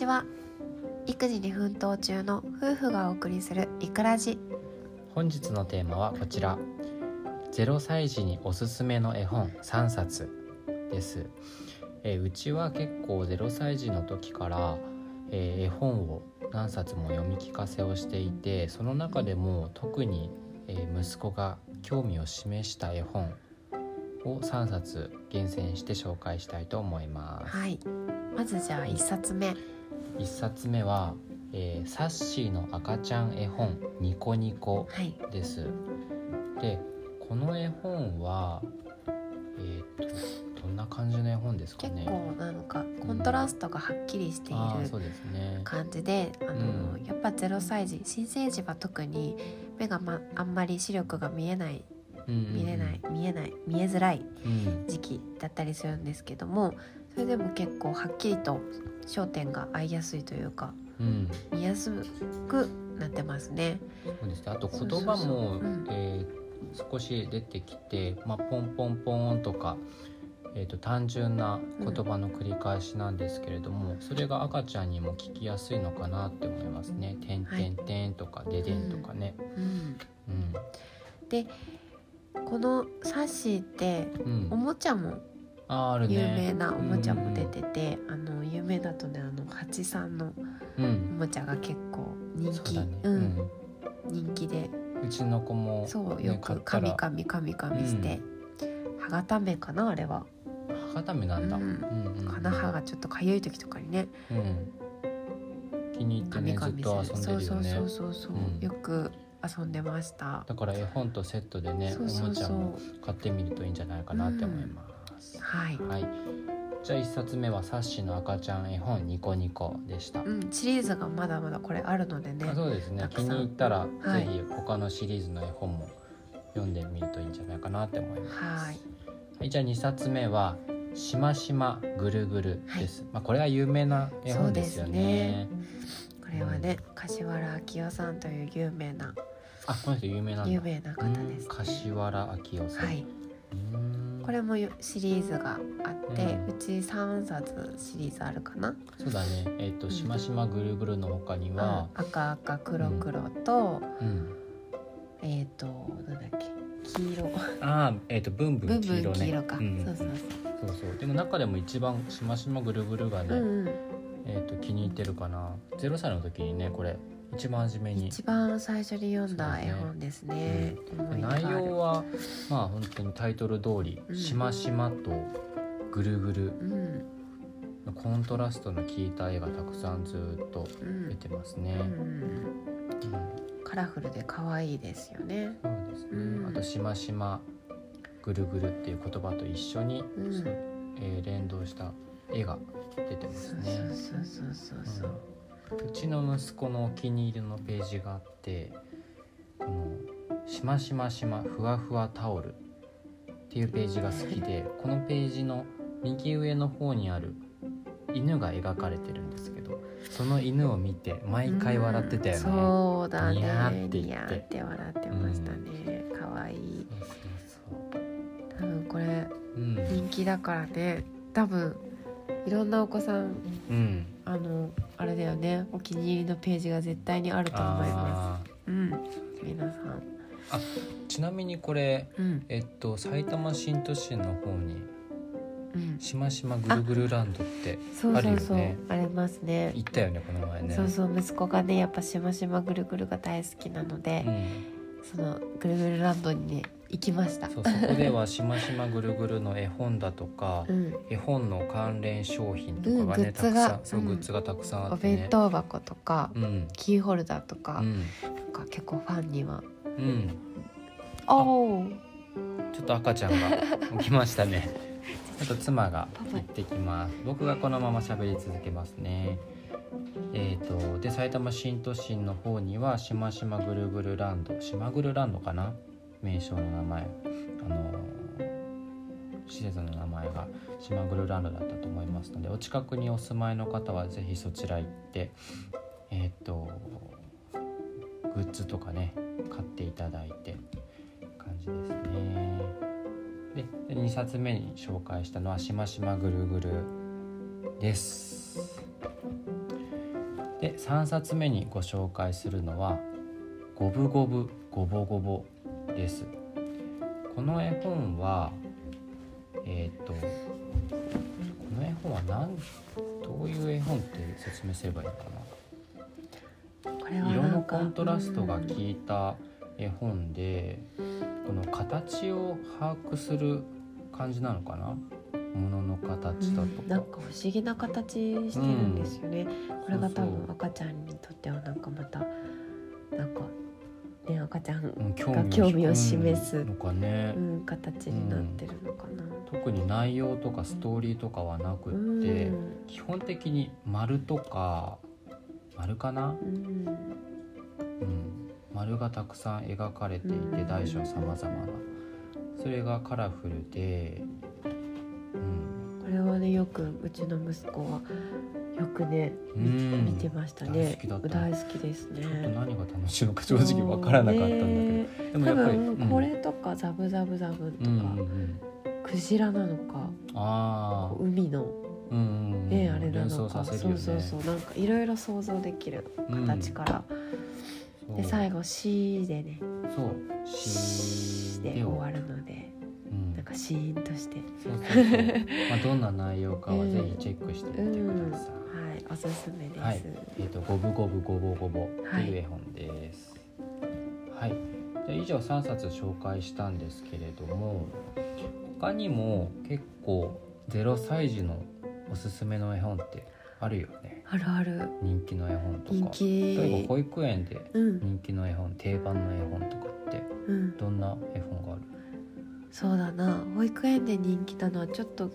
ちは。育児に奮闘中の夫婦がお送りするいくらじ。本日のテーマはこちら。0歳児におすすめの絵本3冊です、えーうちは結構0歳児の時から、えー絵本を何冊も読み聞かせをしていてその中でも特に、えー息子が興味を示した絵本を3冊厳選して紹介したいと思います。はい。まずじゃあ一冊目1冊目は、えーサッシーの赤ちゃん絵本ニコニコはい。です。でこの絵本はえっ、とどんな感じの絵本ですかね？結構なんかコントラストがはっきりしているあーそうですね。感じであの、うん。やっぱ0歳児新生児は特に目が、ま、あんまり視力が見えない見れない見えない見えづらいうん。時期だったりするんですけどもそれでも結構はっきりと焦点が合いやすいというかうん。見やすくなってますね。そうですね。あとそう言葉そうそうもう。ん。えー少し出てきて、まあ、ポンポンポンとか、えー、と単純な言葉の繰り返しなんですけれども、それが赤ちゃんにも聞きやすいのかなって思いますね「てんてんてん」とか「ででん」とかね。うん、うん。でこのサッシーってうん。おもちゃもあーあるね。有名なおもちゃも出てて、あの有名だとねあのハチさん。のおんもちゃが結構人気。そうん。ん。人気で。うちの子も、そうねよくカミカミカミカミして、歯固めかなあれは、歯固めなんだ、うん。うんうん。鼻歯がちょっとかゆい時とかにね。うん、気に入ってねずっと遊んでるよね。そうそうそうそう、う。ん。よく遊んでました。だから絵本とセットでねおもちゃも買ってみるといいんじゃないかなって思います、はい、はい。じゃあ一冊目はサッシの赤ちゃん絵本ニコニコでした、うん、シリーズがまだまだこれあるのでねあそうですね。気に入ったら、はい。ぜひ他のシリーズの絵本も読んでみるといいんじゃないかなって思います。はい。はい、じゃあ2冊目は「しましまぐるぐる」です、まあこれは有名な絵本ですよね。これはね柏原明夫さんという有名なあこの人有名な有名な方です、うん柏原明夫さん、はい、うんこれもよシリーズがあって、ううち3冊シリーズあるかな、そうだね。えっ、とうん。しましまぐるぐるの他には、赤赤黒黒と、うん、えっ、となんだっけ黄色。ああえっ、とブンブブンブン黄色ね。ン黄色か、うん、そうそうそう。そうでも中でも一番しましまぐるぐるがね、そう、うんうん、えっ、と気に入ってるかな。0歳の時にねこれ一番初めに。一番最初に読んだ絵本ですね。思い出があ内る容はまあ本当にタイトル通り、うんしましまとぐるぐる。うん。のコントラストの効いた絵がたくさんずっとうん。出てますね、うん。うん。カラフルで可愛いですよね。そうですね、うん。あとしましまぐるぐるっていう言葉と一緒に、うん。そうえー連動した絵が出てまそうすね。そうそうそうそううちの息子のお気に入りのページがあってこの「しましましまふわふわタオル」っていうページが好きでこのページの右上の方にある犬が描かれてるんですけどその犬を見て毎回笑ってたよね。うんそうだね。ニヤーって言ってニヤーって笑ってましたね、可愛いそうそう。多分これ人気だからね。多分いろんなお子さんうんあのあれだよね。お気に入りのページが絶対にあると思いまあす。うん皆さん。ーちなみにこれうん。えっと埼玉新都心の方にうん。しましまぐるぐるランドってそうあるそう。そうよね。ありますね。行ったよねこの前ね。そうそう息子がねやっぱしましまぐるぐるが大好きなので、うん。そのぐるぐるランドにね行きました。そうそこではしましまぐるぐるの絵本だとかうん。絵本の関連商品とかがね、うんたくさんそううん。グッズがたくさんあおってね。弁当箱とか、うん。キーホルダーとか,、うん。なんか結構ファンには。うん。おおちょっと赤ちゃんが起きましたね。ちょっと妻が行ってきます。僕がこのまま喋り続けますね。えー、とで埼玉新都心の方にはしましまぐるぐるランド。しまぐるランドかな？名称の名前あの施設の名前がしまぐるランドだったと思いますのでお近くにお住まいの方はぜひそちら行ってえっ、とグッズとかね買っていただいて感じですね。で2冊目に紹介したのは「しましまぐるぐる」です。で3冊目にご紹介するのは「ゴブゴブゴボゴボ」です。この絵本はえっ、とこの絵本は何どういう絵本って説明すればいいのかな？色のコントラストが効いた絵本で、この形を把握する感じなのかな？ものの形だとか、うん、なんか不思議な形してるんですよね、うん、これが多分赤ちゃんにとってはなんかまたなんかね赤ちゃんが興味を示す、ね、うん、形になってるのかな、特に内容とかストーリーとかはなくって、基本的に丸とか丸かな、うん。丸がたくさん描かれていて大小さまざまな。それがカラフルで、うん、これはねよくうちの息子はよくね、見てましたね。大好きですね。ちょっと何が楽しいのか正直わからなかったんだけど、でもやっぱり、これとかザブザブザブとか、クジラなのかあ海のうん、ねあれなのか、ね、そうそうそう。なんかいろいろ想像できる形から、うん、で最後「し」でね。そう「し」で終わるので、かシーンとして。そうそうそう。まあどんな内容かはぜひチェックしてみてください、はいおすすめです、はい、えっ、ー、と五分五分五分五分という絵本です。はい、はい、じゃ以上3冊紹介したんですけれども他にも結構0歳児のおすすめの絵本ってあるよね。あるある。人気の絵本とか。例えば保育園で人気の絵本、うん、定番の絵本とかってどんな絵本がある、うん、そうだな。保育園で人気なのはちょっと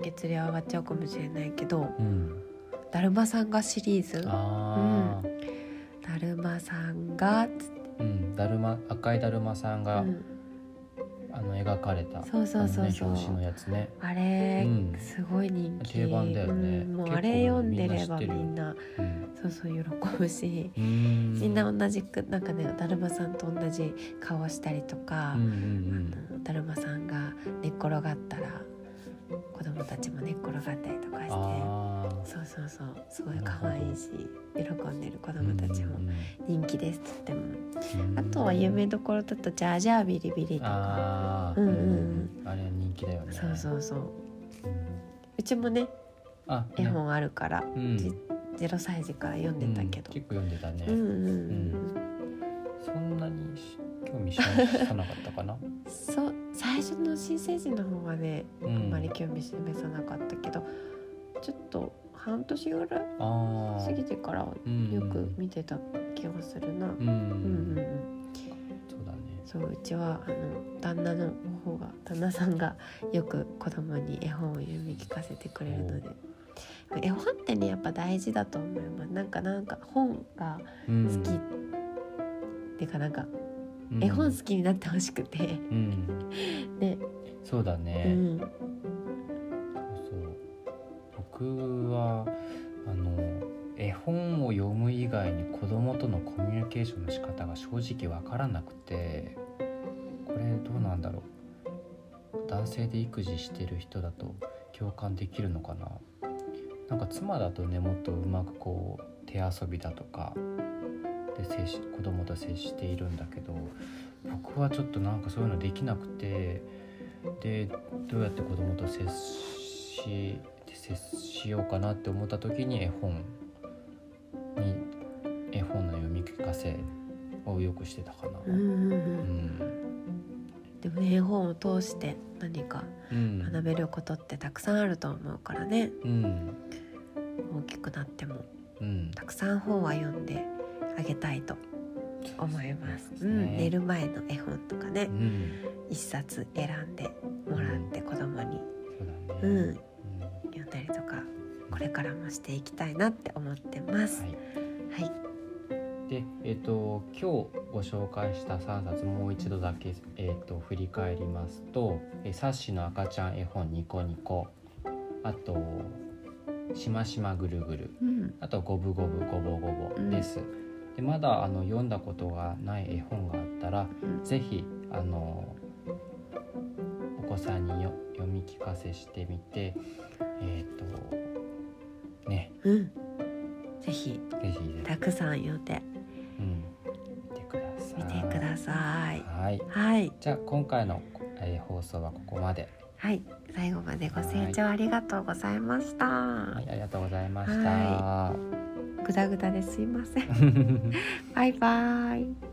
月齢上がっちゃうかもしれないけど、うん、だるまさんがシリーズ。あ、うん、だるまさんがうん、だるま赤いだるまさんが、うんあの描かれたそうそうそうそう、表紙のやつね。あれ、うん、すごい人気。定番だよね、うん、もうあれ読んでればみんな、うん、そうそう喜ぶしみんな同じくなんかねだるまさんと同じ顔したりとか、だるまさんが寝っ転がったら子供たちも寝っ転がったりとかしてそうそうそう。すごい可愛いし喜んでる子供たちも人気ですとっても。あとは有名どころだと「ジャージャービリビリ」とか。うんうん、あれは人気だよね。そうそうそう、うちもね絵本あるから、うん、0歳児から読んでたけど、結構読んでたね。うんうんうん、そんなに興味しなかったかな？そう最初の新成人の方はね、あんまり興味示さなかったけどちょっと半年ぐらい過ぎてからよく見てた気がするな。うん。うんうんそうだね。そううちはあの旦那の方が旦那さんがよく子供に絵本を読み聞かせてくれるので。絵本ってねやっぱ大事だと思いますなんかなんか本が好き、うん、っていうかなんか絵本好きになってほしくて、うん、ね。そうだね、うん、そうそう。僕以外に子供とのコミュニケーションの仕方が正直わからなくてこれどうなんだろう。男性で育児してる人だと共感できるのかな。なんか妻だとねもっとうまくこう手遊びだとかで接し子供と接しているんだけど僕はちょっとなんかそういうのできなくてでどうやって子供と接し接しようかなって思った時に絵本せをよくしてたかな。うん、うん、でもね絵本を通して何か学べることってたくさんあると思うからね、うん、大きくなっても、うん、たくさん本は読んであげたいと思います。うすね、うん、寝る前の絵本とかね、うん、一冊選んでもらって子供に、うん、うん、読んだりとかこれからもしていきたいなって思ってます。はい。はい、で、えっ、ー、と今日ご紹介した3冊もう一度だけえっ、ー、と振り返りますと、えー、サッシの赤ちゃん絵本ニコニコ、あとしましまぐるぐる、うん、あとゴブゴブゴボゴボです。でまだあの読んだことがない絵本があったら、うん、ぜひあのお子さんによ読み聞かせしてみてえっ、ー、とね、うん、ぜひ。ぜひたくさん読んで、うん、見てください。見てください。はい、はい、じゃあ今回の、えー、放送はここまで。はい。最後までご清聴ありがとうございました、はい、ありがとうございました、ぐだぐだですいません。バイバイ